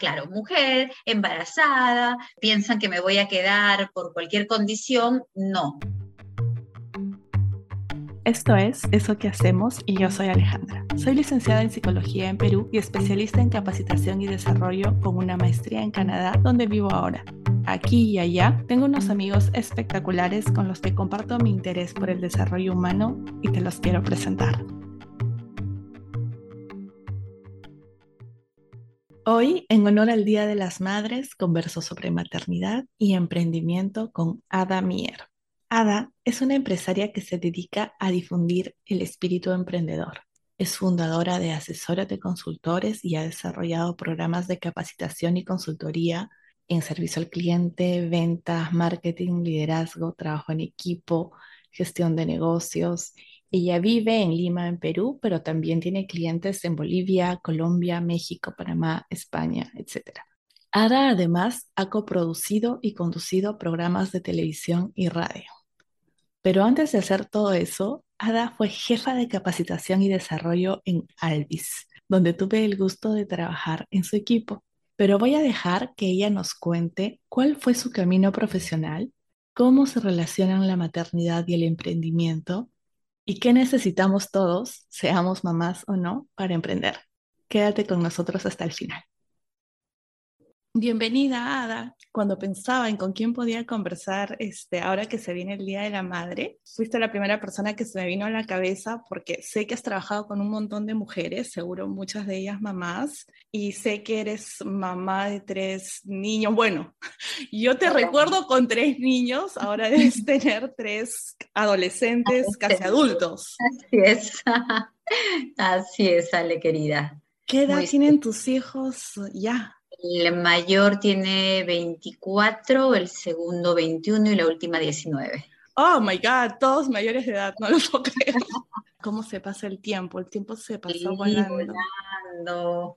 Claro, mujer, embarazada, piensan que me voy a quedar por cualquier condición, no. Esto es Eso que hacemos y yo soy Alejandra. Soy licenciada en Psicología en Perú y especialista en capacitación y desarrollo con una maestría en Canadá, donde vivo ahora. Aquí y allá tengo unos amigos espectaculares con los que comparto mi interés por el desarrollo humano y te los quiero presentar. Hoy, en honor al Día de las Madres, converso sobre maternidad y emprendimiento con Ada Mier. Ada es una empresaria que se dedica a difundir el espíritu emprendedor. Es fundadora de Asesores de Consultores y ha desarrollado programas de capacitación y consultoría en servicio al cliente, ventas, marketing, liderazgo, trabajo en equipo, gestión de negocios ella vive en Lima, en Perú, pero también tiene clientes en Bolivia, Colombia, México, Panamá, España, etc. Ada además ha coproducido y conducido programas de televisión y radio. Pero antes de hacer todo eso, Ada fue jefa de capacitación y desarrollo en Alvis, donde tuve el gusto de trabajar en su equipo. Pero voy a dejar que ella nos cuente cuál fue su camino profesional, cómo se relacionan la maternidad y el emprendimiento y qué necesitamos todos, seamos mamás o no, para emprender. Quédate con nosotros hasta el final. Bienvenida, Ada. Cuando pensaba en con quién podía conversar este, ahora que se viene el Día de la Madre, fuiste la primera persona que se me vino a la cabeza porque sé que has trabajado con un montón de mujeres, seguro muchas de ellas mamás, y sé que eres mamá de tres niños. Bueno, yo te recuerdo con tres niños, ahora debes tener tres adolescentes casi adultos. Así es. Así es, Ale querida. ¿Qué edad tienen tus hijos ya? El mayor tiene 24, el segundo 21 y la última 19. Oh my God, todos mayores de edad, no lo puedo creer. ¿Cómo se pasa el tiempo? El tiempo se pasó volando.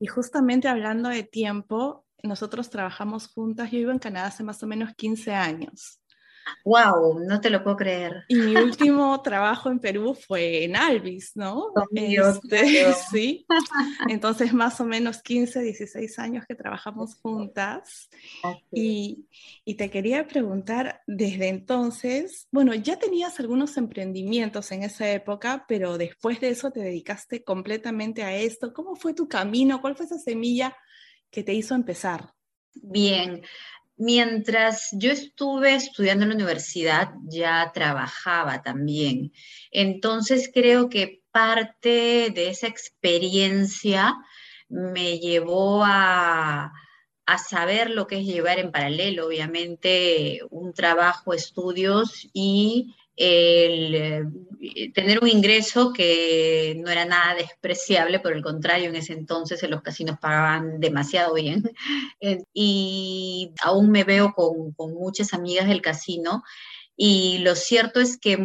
Y justamente hablando de tiempo, nosotros trabajamos juntas. Yo vivo en Canadá hace más o menos 15 años. Wow, no te lo puedo creer. Y mi último trabajo en Perú fue en Alvis, ¿no? Este, sí. Entonces, más o menos 15, 16 años que trabajamos juntas. Y, y, te quería preguntar, desde entonces, bueno, ya tenías algunos emprendimientos en esa época, pero después de eso te dedicaste completamente a esto. ¿Cómo fue tu camino? ¿Cuál fue esa semilla que te hizo empezar? Bien, Mientras yo estuve estudiando en la universidad, ya trabajaba también. Entonces creo que parte de esa experiencia me llevó a, saber lo que es llevar en paralelo, obviamente, un trabajo, estudios y el eh, tener un ingreso que no era nada despreciable, por el contrario, en ese entonces en los casinos pagaban demasiado bien. Eh, y aún me veo con, con muchas amigas del casino y lo cierto es que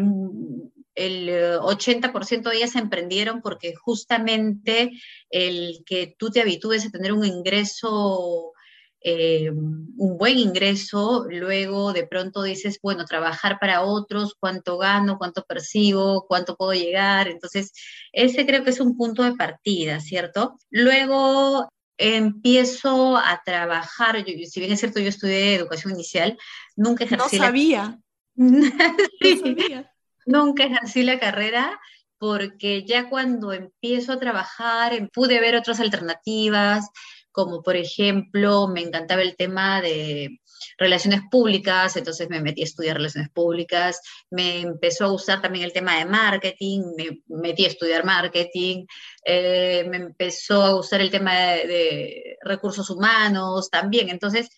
el 80% de ellas emprendieron porque justamente el que tú te habitúes a tener un ingreso eh, un buen ingreso, luego de pronto dices, bueno, trabajar para otros, cuánto gano, cuánto percibo, cuánto puedo llegar. Entonces, ese creo que es un punto de partida, ¿cierto? Luego empiezo a trabajar, si bien es cierto, yo estudié educación inicial, nunca ejercí. No sabía. Nunca ejercí la carrera porque ya cuando empiezo a trabajar pude ver otras alternativas, como por ejemplo me encantaba el tema de relaciones públicas, entonces me metí a estudiar relaciones públicas, me empezó a gustar también el tema de marketing, me metí a estudiar marketing, eh, me empezó a gustar el tema de, recursos humanos también, entonces,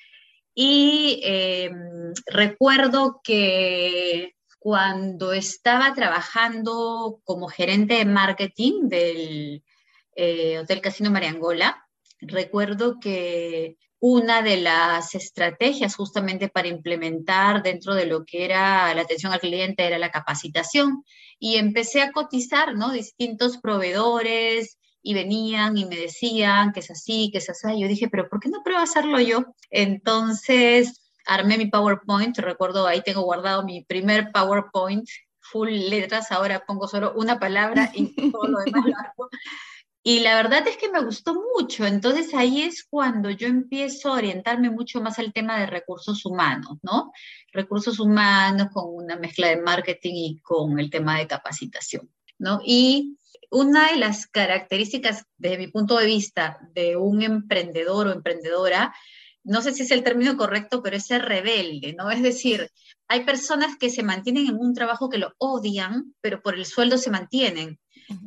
y em, recuerdo que cuando estaba trabajando como gerente de marketing del eh, Hotel Casino Mariangola, recuerdo que una de las estrategias justamente para implementar dentro de lo que era la atención al cliente era la capacitación y empecé a cotizar, ¿no? Distintos proveedores y venían y me decían que es así, que es así. Yo dije, pero ¿por qué no pruebo hacerlo yo? Entonces armé mi PowerPoint, recuerdo ahí tengo guardado mi primer PowerPoint full letras, ahora pongo solo una palabra y todo lo demás lo hago Y la verdad es que me gustó mucho. Entonces ahí es cuando yo empiezo a orientarme mucho más al tema de recursos humanos, ¿no? Recursos humanos con una mezcla de marketing y con el tema de capacitación, ¿no? Y una de las características, desde mi punto de vista, de un emprendedor o emprendedora, no sé si es el término correcto, pero es ser rebelde, ¿no? Es decir, hay personas que se mantienen en un trabajo que lo odian, pero por el sueldo se mantienen.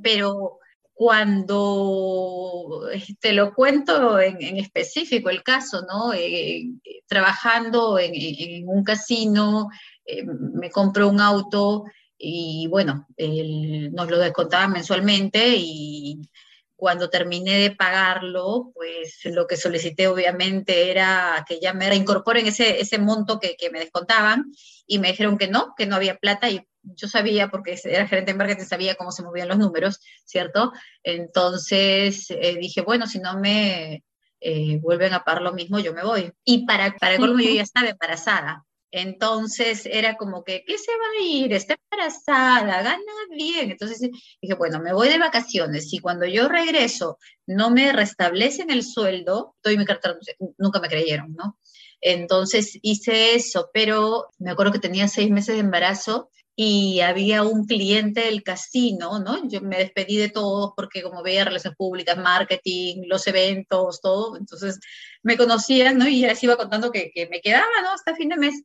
Pero cuando te este, lo cuento en, específico el caso, ¿no? Eh, trabajando en, un casino, eh, me compro un auto y bueno, nos lo descontaban mensualmente y cuando terminé de pagarlo, pues lo que solicité obviamente era que ya me reincorporen ese, ese monto que, que me descontaban y me dijeron que no, que no había plata y yo sabía, porque era gerente de marketing, sabía cómo se movían los números, ¿cierto? Entonces eh, dije, bueno, si no me eh, vuelven a pagar lo mismo, yo me voy. Y para, para colmo yo ya estaba embarazada. Entonces era como que, ¿qué se va a ir? Está embarazada, gana bien. Entonces dije, bueno, me voy de vacaciones. y cuando yo regreso no me restablecen el sueldo, doy mi carta, nunca me creyeron, ¿no? Entonces hice eso, pero me acuerdo que tenía seis meses de embarazo y había un cliente del casino, ¿no? Yo me despedí de todos porque como veía relaciones públicas, marketing, los eventos, todo, entonces me conocían, ¿no? Y ya les iba contando que, que me quedaba, ¿no? Hasta fin de mes.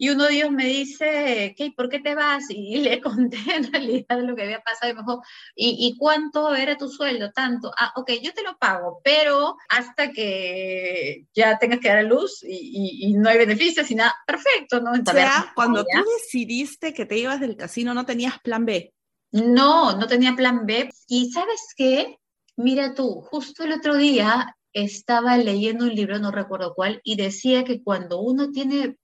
Y uno de ellos me dice, ¿qué? ¿por qué te vas? Y le conté en realidad lo que había pasado y me dijo, ¿y, cuánto era tu sueldo? Tanto. Ah, ok, yo te lo pago, pero hasta que ya tengas que dar a luz y, no hay beneficios y nada, perfecto, ¿no? o sea, cuando tú decidiste que te ibas del casino, ¿no tenías plan B? No, no tenía plan B. Y ¿sabes qué? Mira tú, justo el otro día estaba leyendo un libro, no recuerdo cuál, y decía que cuando uno tiene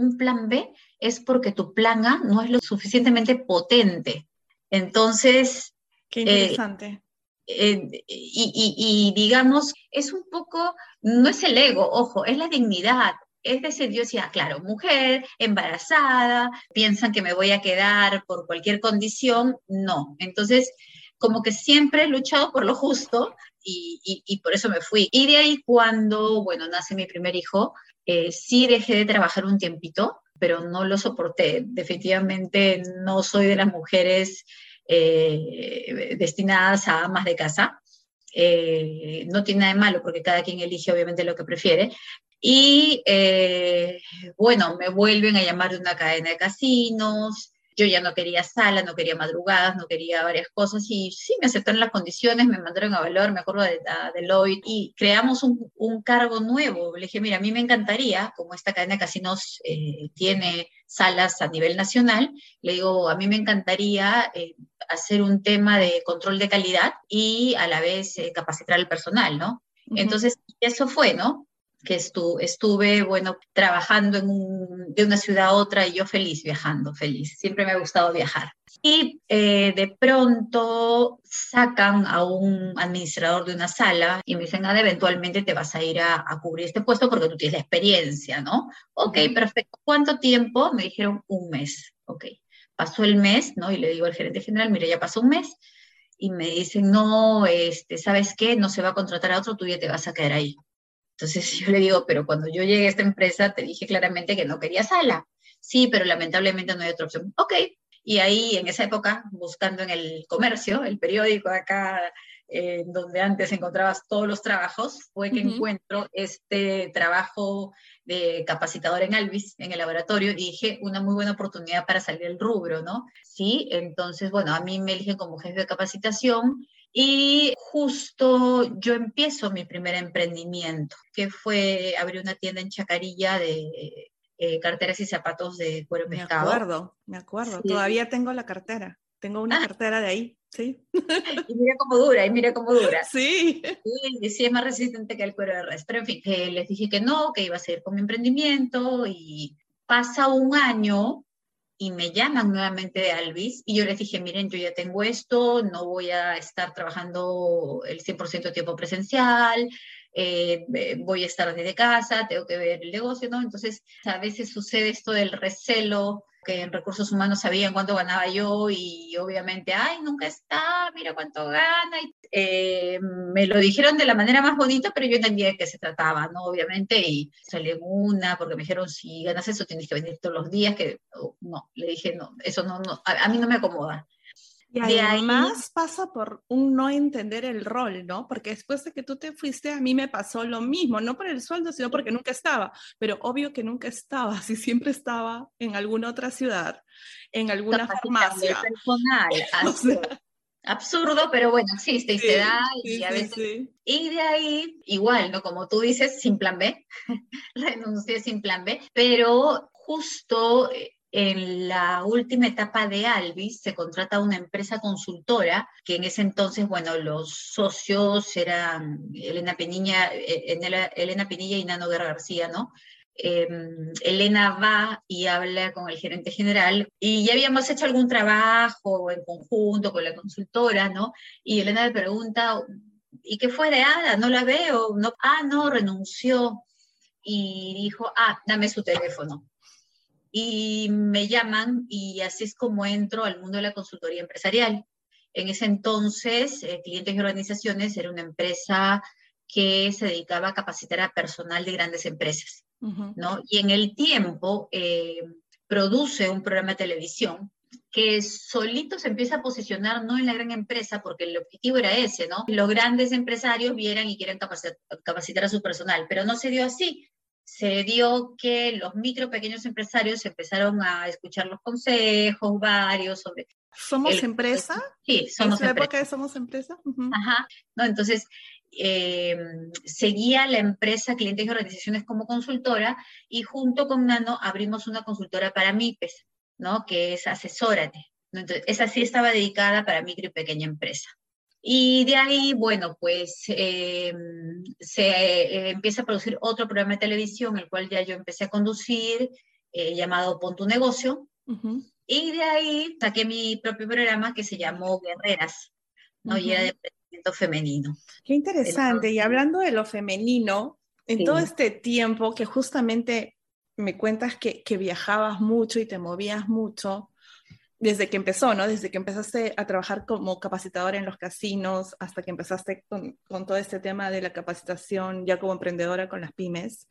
un plan B es porque tu plan A no es lo suficientemente potente. Entonces... Qué interesante. Eh, eh, y, digamos, es un poco, no es el ego, ojo, es la dignidad. Es decir, yo decía, claro, mujer, embarazada, piensan que me voy a quedar por cualquier condición, no. Entonces, como que siempre he luchado por lo justo y, y, por eso me fui. Y de ahí cuando, bueno, nace mi primer hijo, eh, sí dejé de trabajar un tiempito, pero no lo soporté. Definitivamente no soy de las mujeres eh, destinadas a amas de casa. Eh, no tiene nada de malo porque cada quien elige obviamente lo que prefiere. Y bueno, me vuelven a llamar de una cadena de casinos, yo ya no quería sala, no quería madrugadas, no quería varias cosas y sí, me aceptaron las condiciones, me mandaron a valor, me acuerdo de, Deloitte y creamos un, un, cargo nuevo. Le dije, mira, a mí me encantaría, como esta cadena de casinos eh, tiene salas a nivel nacional, le digo, a mí me encantaría eh, hacer un tema de control de calidad y a la vez eh, capacitar al personal, ¿no? Entonces, eso fue, ¿no? Que estuve, bueno, trabajando en de una ciudad a otra y yo feliz viajando, feliz. Siempre me ha gustado viajar. Y eh, de pronto sacan a un administrador de una sala y me dicen, ah, eventualmente te vas a ir a, cubrir este puesto porque tú tienes la experiencia, ¿no? Ok, perfecto. ¿Cuánto tiempo? Me dijeron un mes. Ok. Pasó el mes, ¿no? Y le digo al gerente general, mire, ya pasó un mes. Y me dicen, no, este, ¿sabes qué? No se va a contratar a otro, tú ya te vas a quedar ahí. Entonces yo le digo, pero cuando yo llegué a esta empresa te dije claramente que no quería sala. Sí, pero lamentablemente no hay otra opción. Ok. Y ahí en esa época, buscando en el comercio, el periódico acá, eh, donde antes encontrabas todos los trabajos, fue que encuentro este trabajo de capacitador en Alvis, en el laboratorio, y dije, una muy buena oportunidad para salir del rubro, ¿no? Sí, entonces, bueno, a mí me eligen como jefe de capacitación y justo yo empiezo mi primer emprendimiento, que fue abrir una tienda en Chacarilla de eh, carteras y zapatos de cuero pescado. Me acuerdo, me acuerdo. Todavía tengo la cartera. Tengo una ah. cartera de ahí, sí. Y mira cómo dura, y mira cómo dura. Sí. Sí, sí es más resistente que el cuero de res. Pero en fin, les dije que no, que iba a seguir con mi emprendimiento y pasa un año y me llaman nuevamente de Alvis y yo les dije, miren, yo ya tengo esto, no voy a estar trabajando el 100% de tiempo presencial, eh, voy a estar desde casa, tengo que ver el negocio, ¿no? Entonces, a veces sucede esto del recelo que en recursos humanos sabían cuánto ganaba yo y obviamente, ay, nunca está, mira cuánto gana. Eh, me lo dijeron de la manera más bonita, pero yo entendía de qué se trataba, ¿no? Obviamente, y salí en una, porque me dijeron, si ganas eso, tienes que venir todos los días, que oh, no, le dije, no, eso no, no a, mí no me acomoda. Y además pasa por un no entender el rol, ¿no? Porque después de que tú te fuiste, a mí me pasó lo mismo, no por el sueldo, sino porque nunca estaba, pero obvio que nunca estaba, si siempre estaba en alguna otra ciudad, en alguna farmacia. Personal, absurdo, pero bueno, existe y se da y a veces... Y de ahí, igual, ¿no? Como tú dices, sin plan B, renuncié sin plan B, pero justo eh, en la última etapa de Alvis se contrata una empresa consultora, que en ese entonces, bueno, los socios eran Elena Penilla, eh, Elena Penilla y Nano Guerra García, ¿no? Em, Elena va y habla con el gerente general y ya habíamos hecho algún trabajo en conjunto con la consultora, ¿no? Y Elena le pregunta, ¿y qué fue de Ada? No la veo, no, ah, no, renunció y dijo, ah, dame su teléfono. Y me llaman y así es como entro al mundo de la consultoría empresarial. En ese entonces, eh, Clientes y Organizaciones era una empresa que se dedicaba a capacitar a personal de grandes empresas. ¿no? Y en el tiempo eh, produce un programa de televisión que solito se empieza a posicionar no en la gran empresa, porque el objetivo era ese, ¿no? Los grandes empresarios vieran y quieran capacitar, a su personal, pero no se dio así. Se dio que los micro pequeños empresarios empezaron a escuchar los consejos varios sobre... ¿Somos empresa? Sí, somos ¿Es la época de Somos Empresa? Ajá, ¿no? Entonces, eh, seguía la empresa Clientes y Organizaciones como consultora y junto con Nano abrimos una consultora para MIPES, ¿no? que es Asesórate. Entonces, esa sí estaba dedicada para micro y pequeña empresa. Y de ahí, bueno, pues eh, se eh, empieza a producir otro programa de televisión, el cual ya yo empecé a conducir, llamado Pon tu negocio. Y de ahí saqué mi propio programa que se llamó Guerreras, ¿no? Y era de femenino. Qué interesante. y hablando de lo femenino, en todo este tiempo que justamente me cuentas que, viajabas mucho y te movías mucho, desde que empezó, ¿no? Desde que empezaste a trabajar como capacitadora en los casinos hasta que empezaste con, todo este tema de la capacitación ya como emprendedora con las pymes,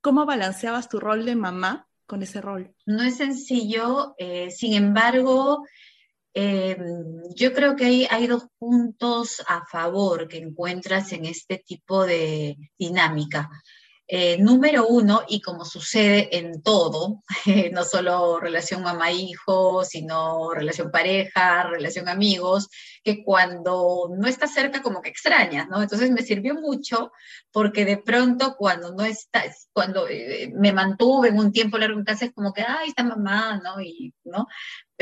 ¿cómo balanceabas tu rol de mamá con ese rol? No es sencillo, eh, sin embargo, eh, yo creo que hay dos puntos a favor que encuentras en este tipo de dinámica. Eh, número uno, y como sucede en todo, no solo relación mamá-hijo, sino relación pareja, relación amigos, que cuando no estás cerca como que extrañas, ¿no? Entonces me sirvió mucho porque de pronto cuando no estás, cuando eh, me mantuve en un tiempo largo en casa es como que, ay, está mamá, ¿no? Y, ¿no?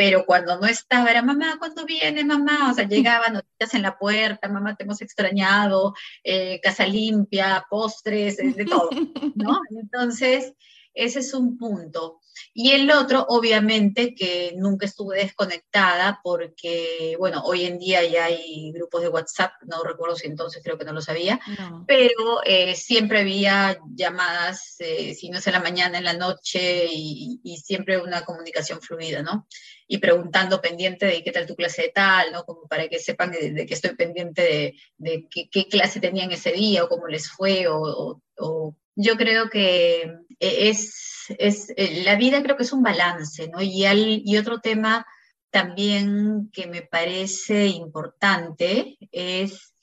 Pero cuando no estaba era, mamá, ¿cuándo viene mamá? O sea, llegaban noticias en la puerta, mamá, te hemos extrañado, eh, casa limpia, postres, de todo, ¿no? Entonces, ese es un punto. Y el otro, obviamente, que nunca estuve desconectada porque, bueno, hoy en día ya hay grupos de WhatsApp, no recuerdo si entonces creo que no lo sabía, pero eh, siempre había llamadas, eh, si no es en la mañana, en la noche, y, siempre una comunicación fluida, ¿no? Y preguntando pendiente de qué tal tu clase de tal, ¿no? Como para que sepan de, que estoy pendiente de, qué, clase tenían ese día o cómo les fue o, o yo creo que eh, es, es, eh, la vida creo que es un balance, ¿no? Y, y otro tema también que me parece importante es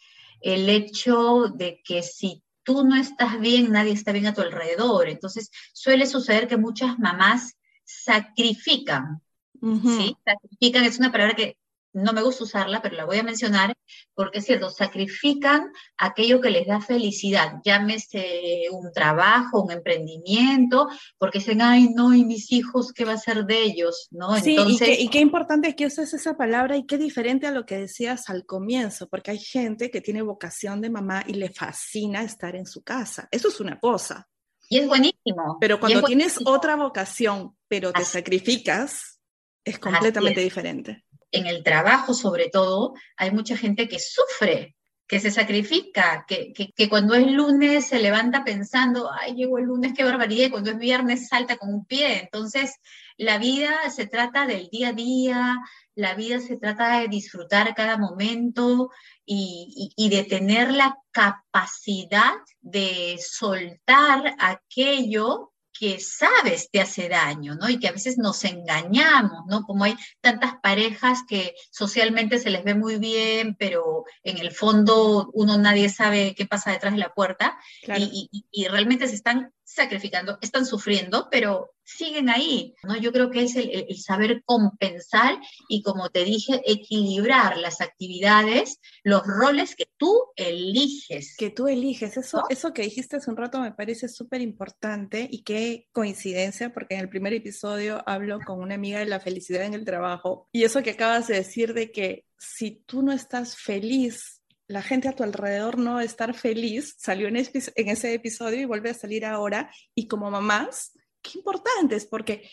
el hecho de que si tú no estás bien, nadie está bien a tu alrededor. Entonces, suele suceder que muchas mamás sacrifican, ¿sí? Sacrifican es una palabra que no me gusta usarla, pero la voy a mencionar porque es cierto, sacrifican aquello que les da felicidad, llámese un trabajo, un emprendimiento, porque dicen, ay, no, y mis hijos, ¿qué va a ser de ellos? ¿No? Sí, Entonces, y, qué, importante es que uses esa palabra y qué diferente a lo que decías al comienzo, porque hay gente que tiene vocación de mamá y le fascina estar en su casa. Eso es una cosa. Y es buenísimo. Pero cuando tienes otra vocación, pero te sacrificas, es completamente diferente en el trabajo sobre todo, hay mucha gente que sufre que se sacrifica, que, que, cuando es lunes se levanta pensando, ay, llegó el lunes, qué barbaridad, y cuando es viernes salta con un pie. Entonces, la vida se trata del día a día, la vida se trata de disfrutar cada momento y, y, de tener la capacidad de soltar aquello que sabes te hace daño, ¿no? Y que a veces nos engañamos, ¿no? Como hay tantas parejas que socialmente se les ve muy bien, pero en el fondo uno nadie sabe qué pasa detrás de la puerta y, y, realmente se están sacrificando, están sufriendo, pero siguen ahí, ¿no? Yo creo que es el, saber compensar y, como te dije, equilibrar las actividades, los roles que tú eliges. Que tú eliges, eso, eso que dijiste hace un rato me parece súper importante y qué coincidencia, porque en el primer episodio hablo con una amiga de la felicidad en el trabajo y eso que acabas de decir de que si tú no estás feliz la gente a tu alrededor no estar feliz, salió en, ese episodio y vuelve a salir ahora. Y como mamás, qué importantes, porque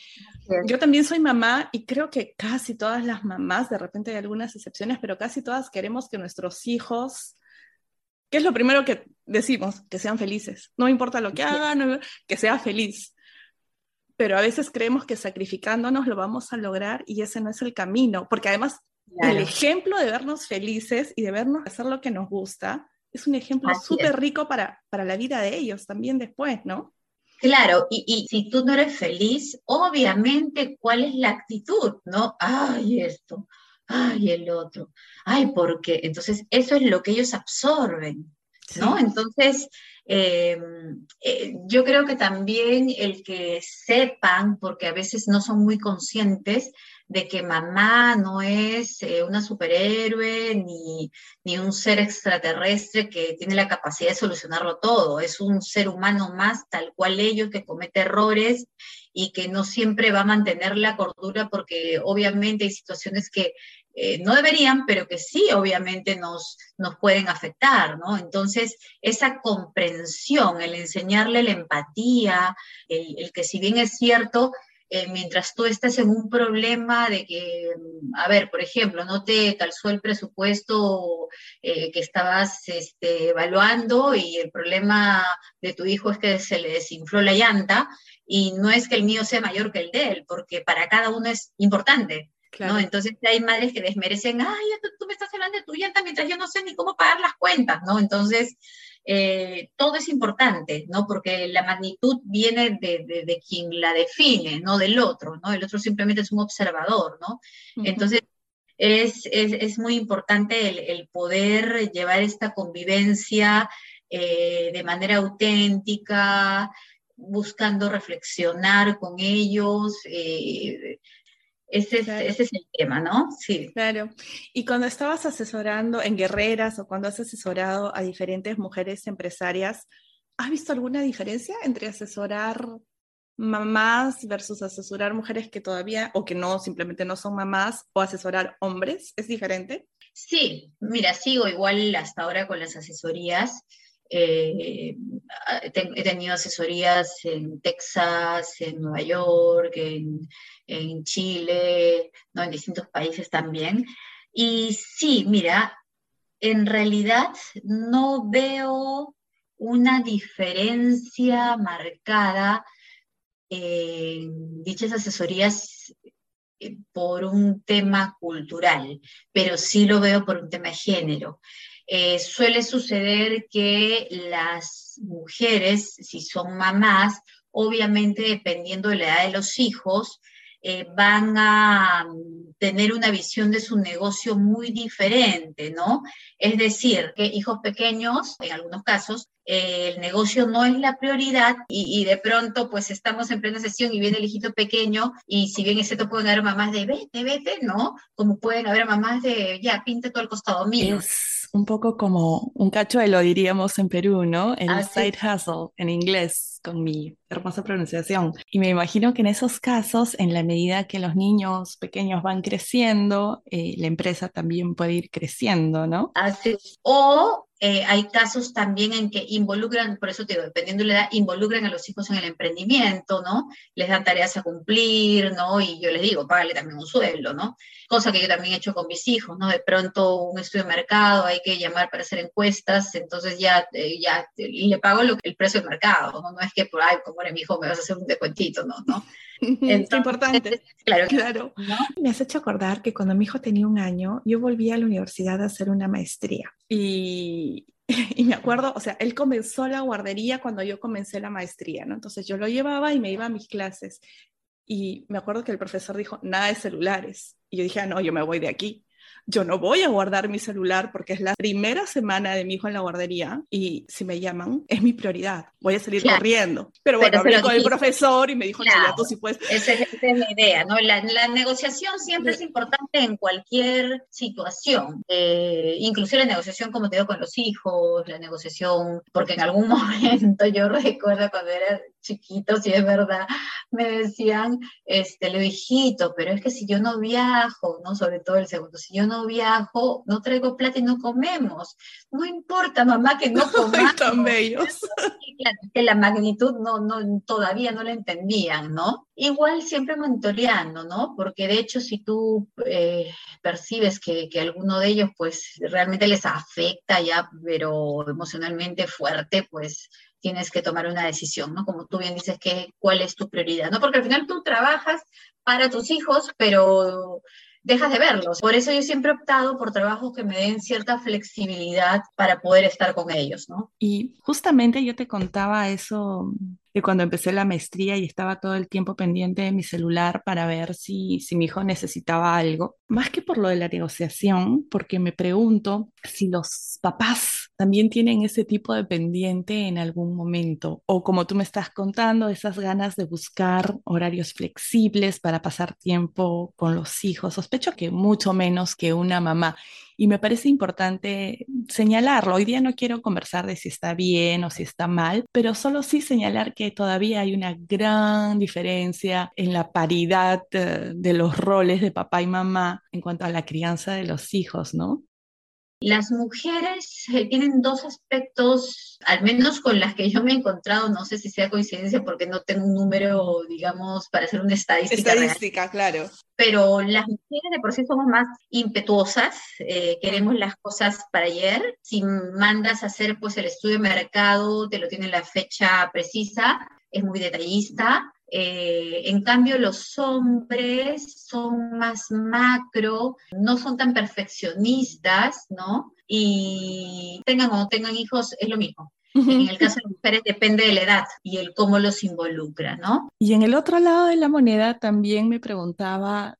yo también soy mamá y creo que casi todas las mamás, de repente hay algunas excepciones, pero casi todas queremos que nuestros hijos, ¿qué es lo primero que decimos? Que sean felices. No importa lo que hagan, que sea feliz. Pero a veces creemos que sacrificándonos lo vamos a lograr y ese no es el camino, porque además el ejemplo de vernos felices y de vernos hacer lo que nos gusta es un ejemplo súper rico para, para la vida de ellos también después, ¿no? Claro, y, y, si tú no eres feliz, obviamente, ¿cuál es la actitud? ¿No? Ay, esto, ay, el otro, ay, ¿por qué? Entonces, eso es lo que ellos absorben, ¿no? Entonces, em, eh, yo creo que también el que sepan, porque a veces no son muy conscientes, de que mamá no es eh, una superhéroe ni, ni, un ser extraterrestre que tiene la capacidad de solucionarlo todo, es un ser humano más tal cual ellos que comete errores y que no siempre va a mantener la cordura porque obviamente hay situaciones que eh, no deberían, pero que sí obviamente nos, nos pueden afectar, ¿no? Entonces, esa comprensión, el enseñarle la empatía, el que si bien es cierto, eh, mientras tú estás en un problema de que, a ver, por ejemplo, no te calzó el presupuesto eh, que estabas este, evaluando y el problema de tu hijo es que se le desinfló la llanta y no es que el mío sea mayor que el de él, porque para cada uno es importante. ¿no? Entonces hay madres que desmerecen, ay, tú, tú, me estás hablando de tu llanta mientras yo no sé ni cómo pagar las cuentas, ¿no? Entonces, eh, todo es importante, ¿no? Porque la magnitud viene de, quien la define, no del otro, ¿no? El otro simplemente es un observador, ¿no? Entonces, es, muy importante el, poder llevar esta convivencia eh, de manera auténtica, buscando reflexionar con ellos, eh, ese es, el tema, ¿no? Sí. Claro. Y cuando estabas asesorando en guerreras o cuando has asesorado a diferentes mujeres empresarias, ¿has visto alguna diferencia entre asesorar mamás versus asesorar mujeres que todavía o que no, simplemente no son mamás o asesorar hombres? ¿Es diferente? Sí, mira, sigo igual hasta ahora con las asesorías. Eh, he tenido asesorías en Texas, en Nueva York, en, Chile, ¿no? en distintos países también. Y sí, mira, en realidad no veo una diferencia marcada en dichas asesorías eh, por un tema cultural, pero sí lo veo por un tema de género. Eh, suele suceder que las mujeres, si son mamás, obviamente dependiendo de la edad de los hijos, eh, van a mm, tener una visión de su negocio muy diferente, ¿no? Es decir, que hijos pequeños, en algunos casos, eh, el negocio no es la prioridad y, de pronto pues estamos en plena sesión y viene el hijito pequeño y si bien es cierto pueden haber mamás de vete, vete, ¿no? Como pueden haber mamás de ya, pinte todo el costado mío un poco como un cachuelo, diríamos en Perú, ¿no? El side hustle en inglés, con mi hermosa pronunciación. Y me imagino que en esos casos, en la medida que los niños pequeños van creciendo, eh, la empresa también puede ir creciendo, ¿no? Así O Eh, hay casos también en que involucran, por eso te digo, dependiendo de la edad, involucran a los hijos en el emprendimiento, ¿no? Les dan tareas a cumplir, ¿no? Y yo les digo, págale también un sueldo, ¿no? Cosa que yo también he hecho con mis hijos, ¿no? De pronto un estudio de mercado, hay que llamar para hacer encuestas, entonces ya, eh, ya le pago lo, el precio del mercado, ¿no? No es que por, ay, como eres mi hijo, me vas a hacer un descuentito, ¿no? ¿no? es importante. Claro, claro. Me has hecho acordar que cuando mi hijo tenía un año, yo volví a la universidad a hacer una maestría. Y, y me acuerdo, o sea, él comenzó la guardería cuando yo comencé la maestría, ¿no? Entonces yo lo llevaba y me iba a mis clases. Y me acuerdo que el profesor dijo, nada de celulares. Y yo dije, ah, no, yo me voy de aquí yo no voy a guardar mi celular porque es la primera semana de mi hijo en la guardería y si me llaman es mi prioridad, voy a salir corriendo. Pero bueno, hablé con el profesor y me dijo, claro, tú sí puedes. Esa es, la idea, ¿no? La, negociación siempre es importante en cualquier situación, eh, inclusive la negociación, como te digo, con los hijos, la negociación, porque en algún momento yo recuerdo cuando era chiquito, si es verdad, me decían, este, le hijito, pero es que si yo no viajo, ¿no? Sobre todo el segundo, si yo no viajo, no traigo plata y no comemos. No importa, mamá, que no comamos. tan bellos. que la magnitud no, no, todavía no la entendían, ¿no? Igual siempre monitoreando, ¿no? Porque de hecho, si tú eh, percibes que, que alguno de ellos, pues, realmente les afecta ya, pero emocionalmente fuerte, pues, tienes que tomar una decisión, ¿no? Como tú bien dices, que, ¿cuál es tu prioridad? ¿no? Porque al final tú trabajas para tus hijos, pero dejas de verlos. Por eso yo siempre he optado por trabajos que me den cierta flexibilidad para poder estar con ellos, ¿no? Y justamente yo te contaba eso que cuando empecé la maestría y estaba todo el tiempo pendiente de mi celular para ver si, si mi hijo necesitaba algo, más que por lo de la negociación, porque me pregunto si los papás también tienen ese tipo de pendiente en algún momento, o como tú me estás contando, esas ganas de buscar horarios flexibles para pasar tiempo con los hijos. Sospecho que mucho menos que una mamá y me parece importante señalarlo. Hoy día no quiero conversar de si está bien o si está mal, pero solo sí señalar que todavía hay una gran diferencia en la paridad eh, de los roles de papá y mamá en cuanto a la crianza de los hijos, ¿no? Las mujeres eh, tienen dos aspectos, al menos con las que yo me he encontrado, no sé si sea coincidencia porque no tengo un número, digamos, para hacer una estadística. Estadística, claro. Pero las mujeres de por sí somos más impetuosas, eh, queremos las cosas para ayer. Si mandas a hacer pues el estudio de mercado, te lo tiene la fecha precisa, es muy detallista. Eh, en cambio, los hombres son más macro, no son tan perfeccionistas, ¿no? Y tengan o no tengan hijos, es lo mismo. En el caso de mujeres depende de la edad y el cómo los involucra, ¿no? Y en el otro lado de la moneda también me preguntaba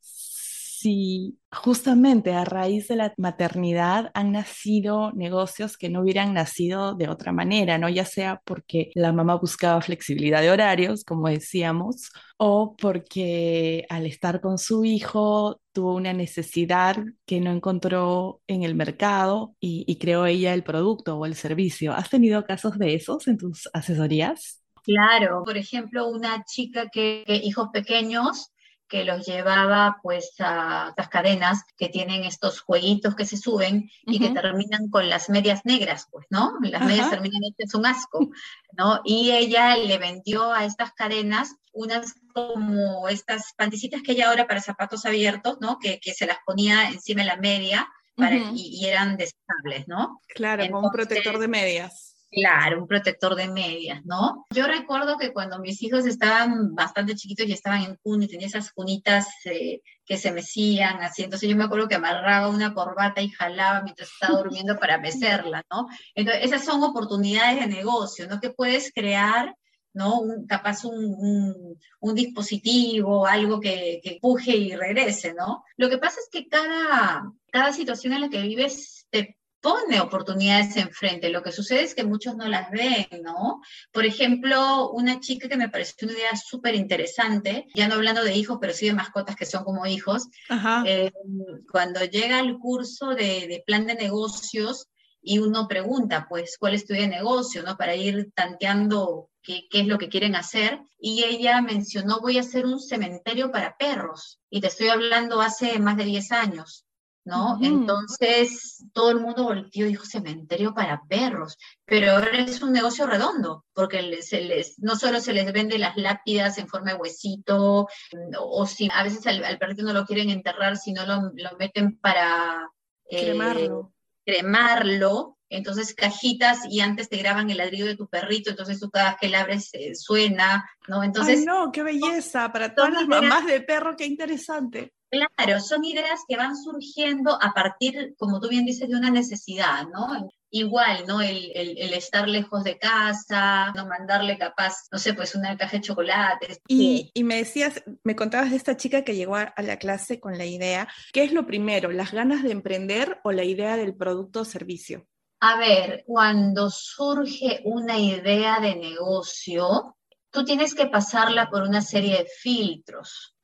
justamente a raíz de la maternidad han nacido negocios que no hubieran nacido de otra manera, ¿no? Ya sea porque la mamá buscaba flexibilidad de horarios, como decíamos, o porque al estar con su hijo tuvo una necesidad que no encontró en el mercado y, creó ella el producto o el servicio. ¿Has tenido casos de esos en tus asesorías? Claro, por ejemplo, una chica que, que hijos pequeños que los llevaba pues a estas cadenas que tienen estos jueguitos que se suben y que terminan con las medias negras, pues, ¿no? Las medias terminan es un asco, ¿no? Y ella le vendió a estas cadenas unas como estas panticitas que hay ahora para zapatos abiertos, ¿no? Que, que se las ponía encima de la media para, y, eran desechables, ¿no? Claro, como un protector de medias. Claro, un protector de medias, ¿no? Yo recuerdo que cuando mis hijos estaban bastante chiquitos y estaban en cuna y tenía esas cunitas eh, que se mecían así, entonces yo me acuerdo que amarraba una corbata y jalaba mientras estaba durmiendo para mecerla, ¿no? Entonces, esas son oportunidades de negocio, ¿no? Que puedes crear ¿no? Un, capaz un, un, dispositivo, algo que, que, empuje y regrese, ¿no? Lo que pasa es que cada, cada situación en la que vives te pone oportunidades enfrente. Lo que sucede es que muchos no las ven, ¿no? Por ejemplo, una chica que me pareció una idea súper interesante, ya no hablando de hijos, pero sí de mascotas que son como hijos, eh, cuando llega al curso de, de, plan de negocios y uno pregunta, pues, ¿cuál es tu idea de negocio, no? Para ir tanteando qué, qué es lo que quieren hacer. Y ella mencionó, voy a hacer un cementerio para perros. Y te estoy hablando hace más de 10 años. ¿No? Entonces todo el mundo volvió y dijo cementerio para perros, pero ahora es un negocio redondo, porque se les, no solo se les vende las lápidas en forma de huesito, o si a veces al, perrito no lo quieren enterrar, sino lo, lo meten para... Eh, cremarlo. cremarlo, entonces cajitas y antes te graban el ladrido de tu perrito, entonces tú cada vez que la abres eh, suena, ¿no? Entonces, ¡Ay, no! ¡Qué belleza! Para todas las mamás de perro, qué interesante. Claro, son ideas que van surgiendo a partir, como tú bien dices, de una necesidad, ¿no? Igual, ¿no? El, el, estar lejos de casa, no mandarle capaz, no sé, pues una caja de chocolates. Y, y me decías, me contabas de esta chica que llegó a, a la clase con la idea, ¿qué es lo primero, las ganas de emprender o la idea del producto o servicio? A ver, cuando surge una idea de negocio, tú tienes que pasarla por una serie de filtros.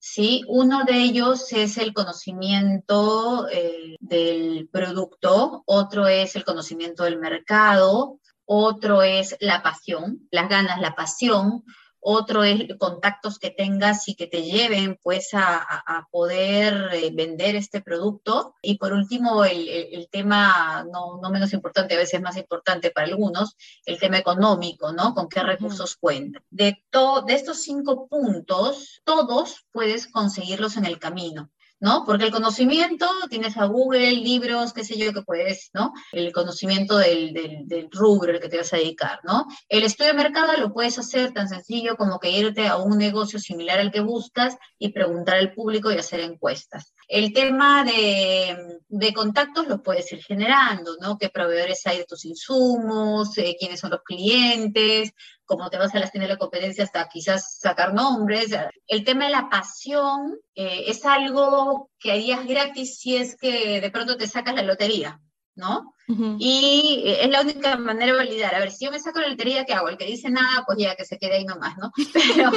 ¿Sí? Uno de ellos es el conocimiento eh, del producto, otro es el conocimiento del mercado, otro es la pasión, las ganas, la pasión, otro es contactos que tengas y que te lleven pues a, poder eh, vender este producto. Y por último, el, tema no, menos importante, a veces más importante para algunos, el tema económico, ¿no? Con qué recursos cuentan. De, de estos cinco puntos, todos puedes conseguirlos en el camino. ¿No? Porque el conocimiento, tienes a Google, libros, qué sé yo, que puedes, ¿no? El conocimiento del, del, rubro al que te vas a dedicar, ¿no? El estudio de mercado lo puedes hacer tan sencillo como que irte a un negocio similar al que buscas y preguntar al público y hacer encuestas. El tema de, de contactos lo puedes ir generando, ¿no? ¿Qué proveedores hay de tus insumos? Eh, ¿Quiénes son los clientes? Como te vas a las tiendas de competencia hasta quizás sacar nombres. El tema de la pasión eh, es algo que harías gratis si es que de pronto te sacas la lotería, ¿no? Y es la única manera de validar. A ver, si yo me saco la lotería, ¿qué hago? El que dice nada, pues ya que se quede ahí nomás, ¿no? Pero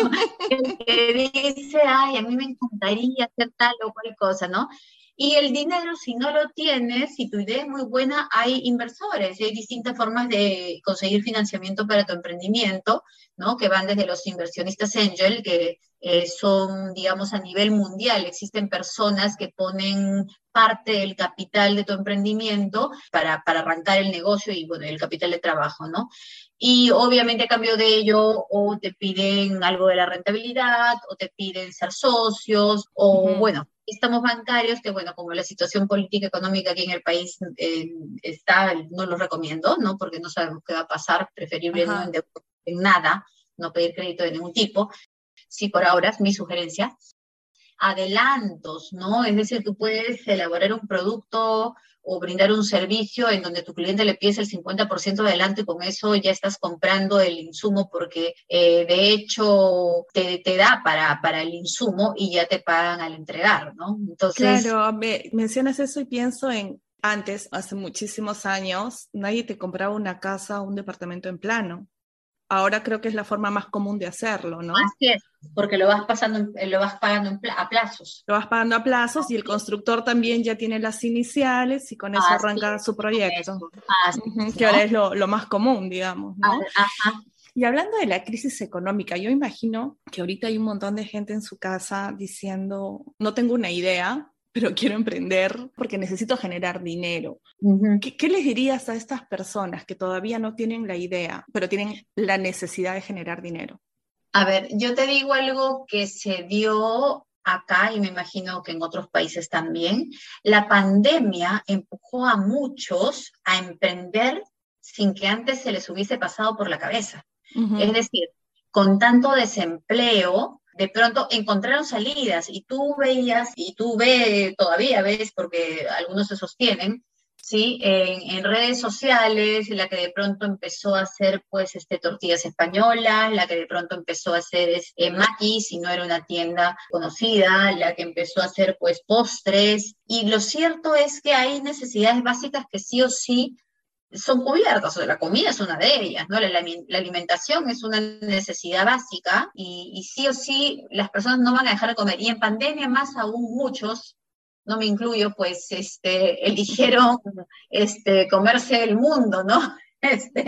el que dice, ay, a mí me encantaría hacer tal o cual cosa, ¿no? Y el dinero, si no lo tienes, si tu idea es muy buena, hay inversores y hay distintas formas de conseguir financiamiento para tu emprendimiento, ¿no? Que van desde los inversionistas angel, que eh, son, digamos, a nivel mundial. Existen personas que ponen parte del capital de tu emprendimiento para, para arrancar el negocio y, bueno, el capital de trabajo, ¿no? Y obviamente a cambio de ello o te piden algo de la rentabilidad o te piden ser socios o, bueno, estamos bancarios, que bueno, como la situación política económica aquí en el país eh, está, no lo recomiendo, ¿no? Porque no sabemos qué va a pasar, preferible no en nada, no pedir crédito de ningún tipo. Sí, por ahora es mi sugerencia. Adelantos, ¿no? Es decir, tú puedes elaborar un producto o brindar un servicio en donde tu cliente le pides el 50% adelante y con eso ya estás comprando el insumo porque eh, de hecho te, te, da para, para el insumo y ya te pagan al entregar, ¿no? Entonces... Claro, me, mencionas eso y pienso en antes, hace muchísimos años, nadie te compraba una casa o un departamento en plano ahora creo que es la forma más común de hacerlo, ¿no? Así es, porque lo vas, pasando, lo vas pagando a plazos. Lo vas pagando a plazos y el constructor también ya tiene las iniciales y con eso arranca su proyecto. Que ahora es lo, más común, digamos, ¿no? Y hablando de la crisis económica, yo imagino que ahorita hay un montón de gente en su casa diciendo, no tengo una idea, pero quiero emprender porque necesito generar dinero. ¿Qué, les dirías a estas personas que todavía no tienen la idea, pero tienen la necesidad de generar dinero? A ver, yo te digo algo que se dio acá y me imagino que en otros países también. La pandemia empujó a muchos a emprender sin que antes se les hubiese pasado por la cabeza. Es decir, con tanto desempleo, de pronto encontraron salidas y tú veías, y tú ves, todavía ves, porque algunos se sostienen, ¿sí? En, redes sociales, la que de pronto empezó a hacer, pues, este, tortillas españolas, la que de pronto empezó a hacer es, eh, maquis, si no era una tienda conocida, la que empezó a hacer, pues, postres. Y lo cierto es que hay necesidades básicas que sí o sí son cubiertas, o la comida es una de ellas, ¿no? La, alimentación es una necesidad básica y, sí o sí las personas no van a dejar de comer. Y en pandemia más aún muchos, no me incluyo, pues este, eligieron este, comerse el mundo, ¿no? Este,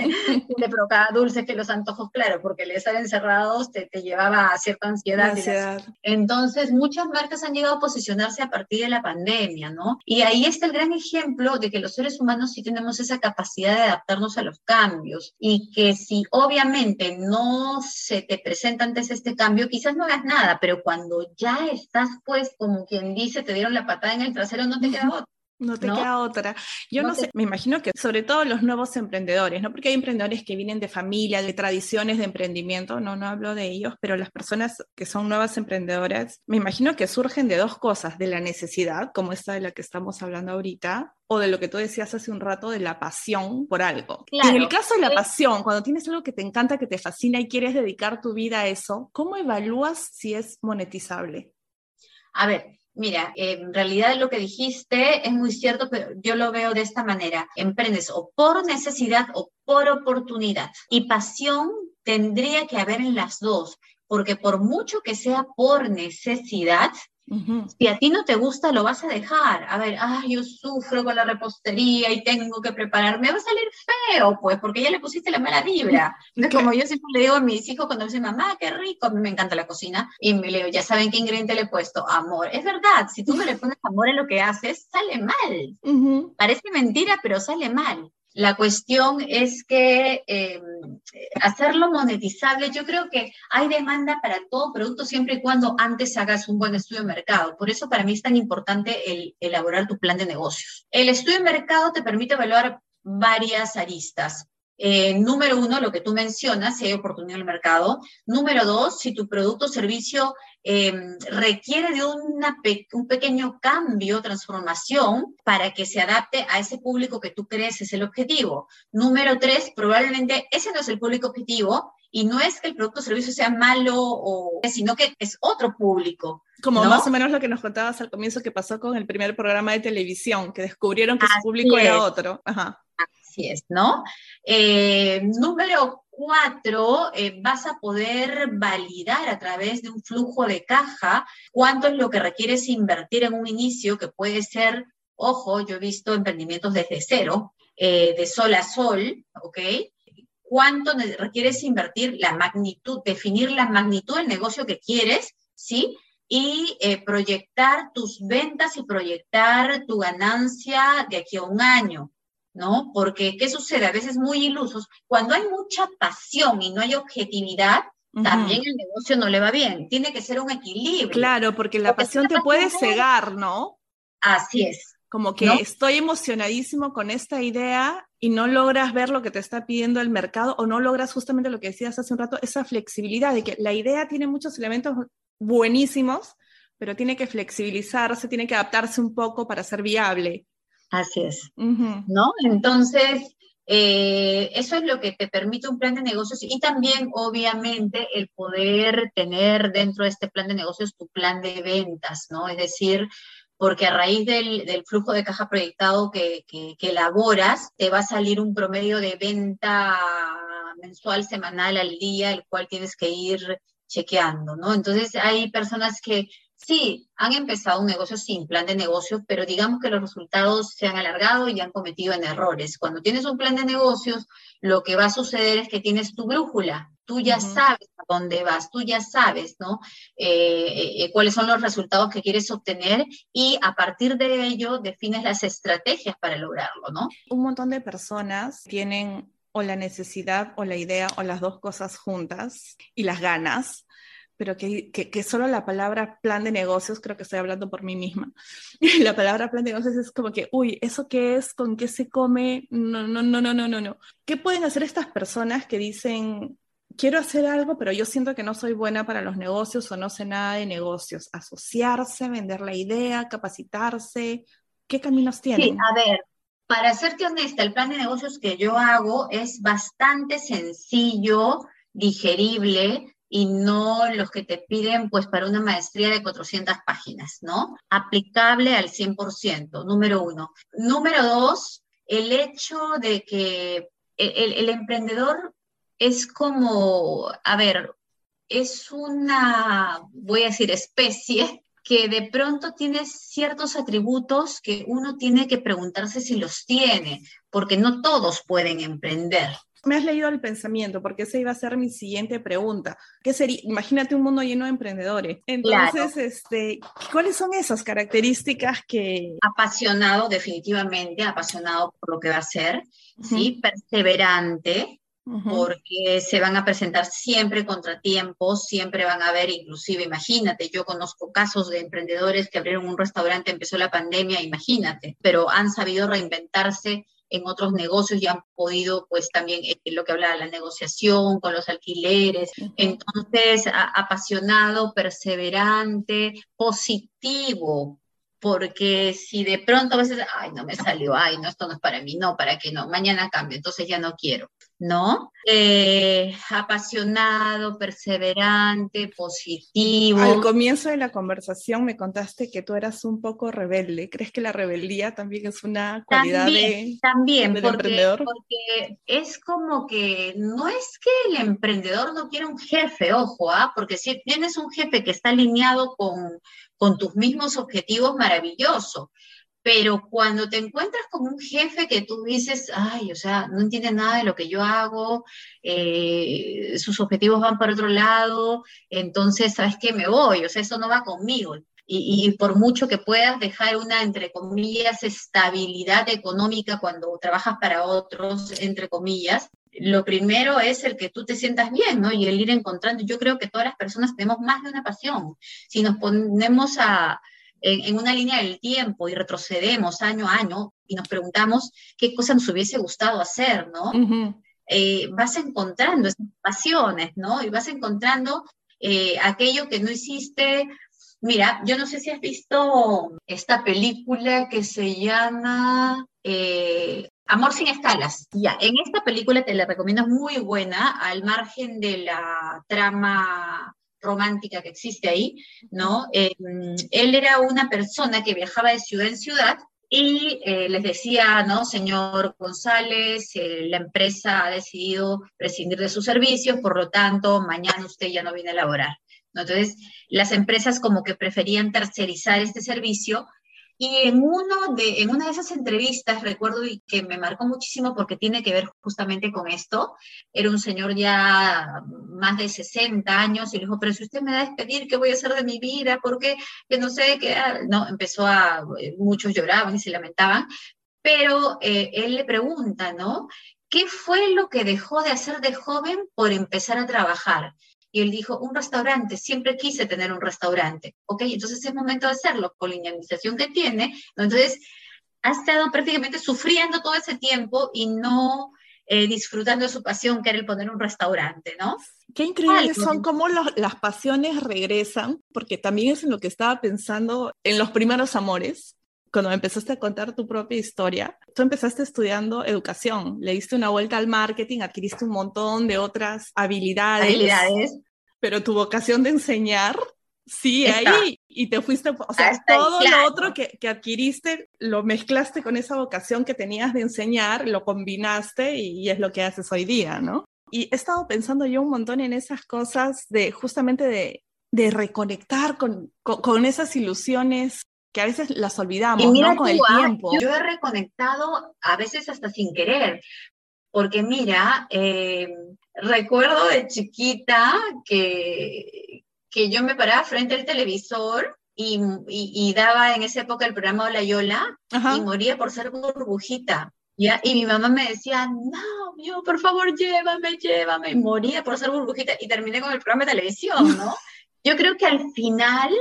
le provocaba dulces que los antojos, claro, porque el estar encerrados te, te llevaba a cierta ansiedad. ansiedad. Entonces, muchas marcas han llegado a posicionarse a partir de la pandemia, ¿no? Y ahí está el gran ejemplo de que los seres humanos sí tenemos esa capacidad de adaptarnos a los cambios y que si obviamente no se te presenta antes este cambio, quizás no hagas nada, pero cuando ya estás, pues, como quien dice, te dieron la patada en el trasero, no te queda otra. No te queda otra. Yo no, sé, me imagino que sobre todo los nuevos emprendedores, ¿no? Porque hay emprendedores que vienen de familia, de tradiciones de emprendimiento, no, no hablo de ellos, pero las personas que son nuevas emprendedoras, me imagino que surgen de dos cosas, de la necesidad, como esta de la que estamos hablando ahorita, o de lo que tú decías hace un rato, de la pasión por algo. en el caso de la pasión, cuando tienes algo que te encanta, que te fascina y quieres dedicar tu vida a eso, ¿cómo evalúas si es monetizable? A ver, Mira, en realidad lo que dijiste es muy cierto, pero yo lo veo de esta manera. Emprendes o por necesidad o por oportunidad. Y pasión tendría que haber en las dos, porque por mucho que sea por necesidad, si a ti no te gusta, lo vas a dejar. A ver, ay, yo sufro con la repostería y tengo que prepararme. Va a salir feo, pues, porque ya le pusiste la mala vibra. como yo siempre le digo a mis hijos cuando me dicen, mamá, qué rico, a mí me encanta la cocina. Y me leo, ya saben qué ingrediente le he puesto, amor. Es verdad, si tú no le pones amor en lo que haces, sale mal. Parece mentira, pero sale mal. La cuestión es que eh, hacerlo monetizable, yo creo que hay demanda para todo producto siempre y cuando antes hagas un buen estudio de mercado. Por eso para mí es tan importante el elaborar tu plan de negocios. El estudio de mercado te permite evaluar varias aristas. Eh, número uno, lo que tú mencionas, si hay oportunidad en el mercado. Número dos, si tu producto o servicio em, requiere de una un pequeño cambio, transformación, para que se adapte a ese público que tú crees es el objetivo. Número tres, probablemente ese no es el público objetivo y no es que el producto o servicio sea malo, o, sino que es otro público. Como más o menos lo que nos contabas al comienzo que pasó con el primer programa de televisión, que descubrieron que su público era otro. Ajá. Así es, ¿no? Eh, número cuatro, eh, vas a poder validar a través de un flujo de caja cuánto es lo que requieres invertir en un inicio, que puede ser, ojo, yo he visto emprendimientos desde cero, eh, de sol a sol, ¿ok? ¿Cuánto requieres invertir? La magnitud, definir la magnitud del negocio que quieres, ¿sí? y proyectar tus ventas y proyectar tu ganancia de aquí a un año. ¿No? Porque, ¿qué sucede? A veces muy ilusos. Cuando hay mucha pasión y no hay objetividad, también el negocio no le va bien. Tiene que ser un equilibrio. Claro, porque la pasión te puede cegar, ¿no? Así es. Como que estoy emocionadísimo con esta idea y no logras ver lo que te está pidiendo el mercado o no logras justamente lo que decías hace un rato, esa flexibilidad de que la idea tiene muchos elementos buenísimos, pero tiene que flexibilizarse, tiene que adaptarse un poco para ser viable. Así es, ¿no? Entonces, eh, eso es lo que te permite un plan de negocios y también, obviamente, el poder tener dentro de este plan de negocios tu plan de ventas, ¿no? Es decir, porque a raíz del, flujo de caja proyectado que, que, elaboras, te va a salir un promedio de venta mensual, semanal, al día, el cual tienes que ir chequeando, ¿no? Entonces, hay personas que Sí, han empezado un negocio sin plan de negocio, pero digamos que los resultados se han alargado y han cometido en errores. Cuando tienes un plan de negocios, lo que va a suceder es que tienes tu brújula. Tú ya sabes a dónde vas, tú ya sabes, ¿no? Eh, eh, eh, cuáles son los resultados que quieres obtener y a partir de ello defines las estrategias para lograrlo, ¿no? Un montón de personas tienen o la necesidad o la idea o las dos cosas juntas y las ganas pero que, que, solo la palabra plan de negocios, creo que estoy hablando por mí misma, la palabra plan de negocios es como que, uy, ¿eso qué es? ¿Con qué se come? No, no, no, no, no, no, no. ¿Qué pueden hacer estas personas que dicen, quiero hacer algo, pero yo siento que no soy buena para los negocios o no sé nada de negocios? Asociarse, vender la idea, capacitarse, ¿qué caminos tienen? Sí, a ver, para serte honesta, el plan de negocios que yo hago es bastante sencillo, digerible, y no los que te piden pues para una maestría de 400 páginas, ¿no? Aplicable al 100%, número uno. Número dos, el hecho de que el, el emprendedor es como, a ver, es una, voy a decir, especie que de pronto tienes ciertos atributos que uno tiene que preguntarse si los tiene, porque no todos pueden emprender. Me has leído el pensamiento, porque esa iba a ser mi siguiente pregunta. ¿Qué sería? Imagínate un mundo lleno de emprendedores. Entonces, este, ¿cuáles son esas características que... Apasionado, definitivamente, apasionado por lo que va a hacer, ¿sí? Perseverante, porque se van a presentar siempre contratiempos, siempre van a haber, inclusive, imagínate, yo conozco casos de emprendedores que abrieron un restaurante, empezó la pandemia, imagínate, pero han sabido reinventarse en otros negocios y han podido, pues también, eh, lo que habla de la negociación con los alquileres. Entonces, apasionado, perseverante, positivo, porque si de pronto a veces, ay, no me salió, ay, no, esto no es para mí, no, ¿para qué no? Mañana cambio, entonces ya no quiero, ¿no? Eh, apasionado, perseverante, positivo. Al comienzo de la conversación me contaste que tú eras un poco rebelde. ¿Crees que la rebeldía también es una cualidad de, también, del emprendedor? Porque es como que no es que el emprendedor no quiera un jefe, ojo, ¿ah? porque si tienes un jefe que está alineado con con tus mismos objetivos, maravilloso. Pero cuando te encuentras con un jefe que tú dices, ay, o sea, no entiende nada de lo que yo hago, eh, sus objetivos van para otro lado, entonces, ¿sabes qué? Me voy, o sea, eso no va conmigo. Y, y, por mucho que puedas dejar una, entre comillas, estabilidad económica cuando trabajas para otros, entre comillas, lo primero es el que tú te sientas bien, ¿no? Y el ir encontrando. Yo creo que todas las personas tenemos más de una pasión. Si nos ponemos a, en, una línea del tiempo y retrocedemos año a año y nos preguntamos qué cosa nos hubiese gustado hacer, ¿no? Eh, vas encontrando esas pasiones, ¿no? Y vas encontrando eh, aquello que no hiciste. Mira, yo no sé si has visto esta película que se llama eh, Amor sin escalas. Ya, en esta película te la recomiendo, muy buena, al margen de la trama romántica que existe ahí, ¿no? Em, él era una persona que viajaba de ciudad en ciudad y eh, les decía, ¿no? Señor González, eh, la empresa ha decidido prescindir de sus servicios, por lo tanto, mañana usted ya no viene a laborar. ¿no? Entonces, las empresas como que preferían tercerizar este servicio y en, uno de, en una de esas entrevistas, recuerdo y que me marcó muchísimo porque tiene que ver justamente con esto, era un señor ya más de 60 años y le dijo, pero si usted me da a despedir, ¿qué voy a hacer de mi vida? Porque que no sé qué, no, empezó a, muchos lloraban y se lamentaban, pero eh, él le pregunta, ¿no? ¿Qué fue lo que dejó de hacer de joven por empezar a trabajar? Y él dijo, un restaurante, siempre quise tener un restaurante. Ok, entonces es momento de hacerlo con la indemnización que tiene. Entonces, ha estado prácticamente sufriendo todo ese tiempo y no eh, disfrutando de su pasión, que era el poner un restaurante, ¿no? Qué increíble son cómo las pasiones regresan, porque también es en lo que estaba pensando en los primeros amores, cuando empezaste a contar tu propia historia, tú empezaste estudiando educación, le diste una vuelta al marketing, adquiriste un montón de otras habilidades. Habilidades. Pero tu vocación de enseñar Sí, ahí y te fuiste, o sea, todo lo otro que, que, adquiriste lo mezclaste con esa vocación que tenías de enseñar, lo combinaste y, es lo que haces hoy día, ¿no? Y he estado pensando yo un montón en esas cosas de justamente de, de reconectar con, con, con, esas ilusiones que a veces las olvidamos, ¿no? Con el ah, tiempo. Yo he reconectado a veces hasta sin querer, porque mira, eh, recuerdo de chiquita que, que yo me paraba frente al televisor y, y, daba en esa época el programa Hola Yola y moría por ser burbujita. ¿ya? Y mi mamá me decía, no, yo, por favor, llévame, llévame. Y moría por ser burbujita y terminé con el programa de televisión, ¿no? yo creo que al final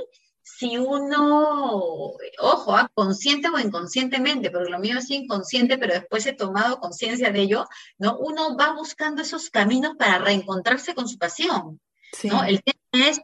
si uno, ojo, ah, consciente o inconscientemente, porque lo mío es inconsciente, pero después he tomado conciencia de ello, ¿no? Uno va buscando esos caminos para reencontrarse con su pasión, ¿no? El tema es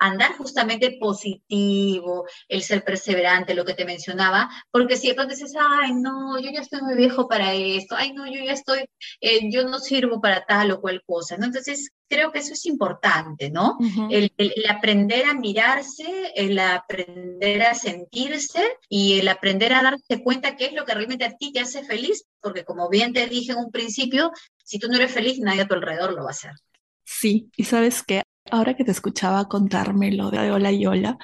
andar justamente positivo, el ser perseverante, lo que te mencionaba, porque si de pronto dices, ay, no, yo ya estoy muy viejo para esto, ay, no, yo ya estoy, eh, yo no sirvo para tal o cual cosa, ¿no? Entonces, creo que eso es importante, ¿no? el, aprender a mirarse, el aprender a sentirse y el aprender a darse cuenta qué es lo que realmente a ti te hace feliz, porque como bien te dije en un principio, si tú no eres feliz, nadie a tu alrededor lo va a hacer. Sí, y sabes que ahora que te escuchaba contármelo de Hola Yola,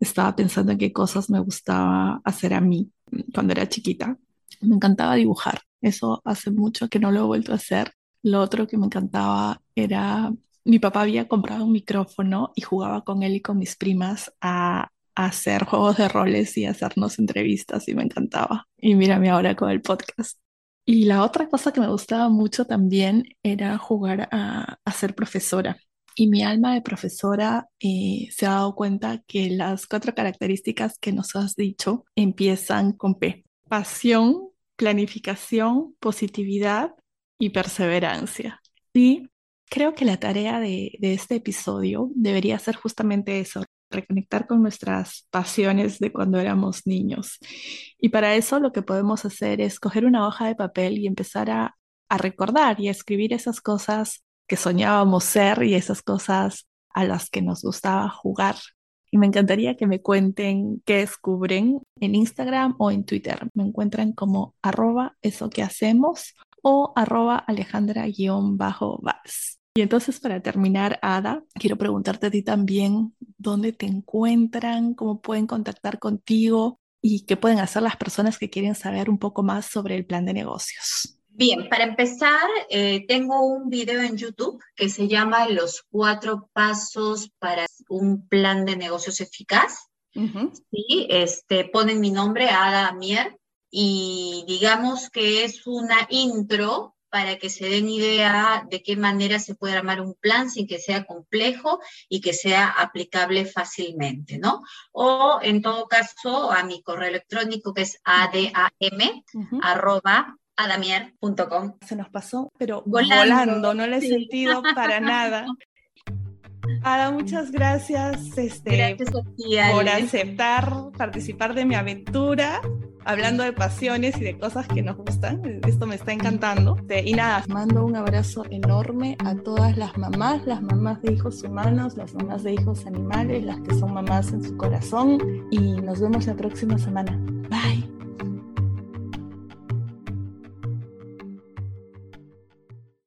estaba pensando en qué cosas me gustaba hacer a mí cuando era chiquita. Me encantaba dibujar. Eso hace mucho que no lo he vuelto a hacer. Lo otro que me encantaba era, mi papá había comprado un micrófono y jugaba con él y con mis primas a, hacer juegos de roles y hacernos entrevistas y me encantaba. Y mírame ahora con el podcast. Y la otra cosa que me gustaba mucho también era jugar a ser profesora. Y mi alma de profesora eh, se ha dado cuenta que las cuatro características que nos has dicho empiezan con P. Pasión, planificación, positividad y perseverancia. Y creo que la tarea de, este episodio debería ser justamente eso, reconectar con nuestras pasiones de cuando éramos niños. Y para eso lo que podemos hacer es coger una hoja de papel y empezar a, a recordar y a escribir esas cosas que soñábamos ser y esas cosas a las que nos gustaba jugar. Y me encantaría que me cuenten qué descubren en Instagram o en Twitter. Me encuentran como arroba eso que hacemos o arroba alejandra-vals. Y entonces para terminar, Ada, quiero preguntarte a ti también dónde te encuentran, cómo pueden contactar contigo y qué pueden hacer las personas que quieren saber un poco más sobre el plan de negocios. Bien, para empezar, eh, tengo un video en YouTube que se llama Los cuatro pasos para un plan de negocios eficaz. Sí, este, ponen mi nombre, Ada Mier, y digamos que es una intro para que se den idea de qué manera se puede armar un plan sin que sea complejo y que sea aplicable fácilmente, ¿no? O en todo caso a mi correo electrónico que es adam, arroba adamier.com. Se nos pasó, pero volando, no lo he sentido para nada. Ada, muchas gracias, este, por aceptar participar de mi aventura, hablando de pasiones y de cosas que nos gustan. Esto me está encantando. Y nada, mando un abrazo enorme a todas las mamás, las mamás de hijos humanos, las mamás de hijos animales, las que son mamás en su corazón. Y nos vemos la próxima semana. Bye.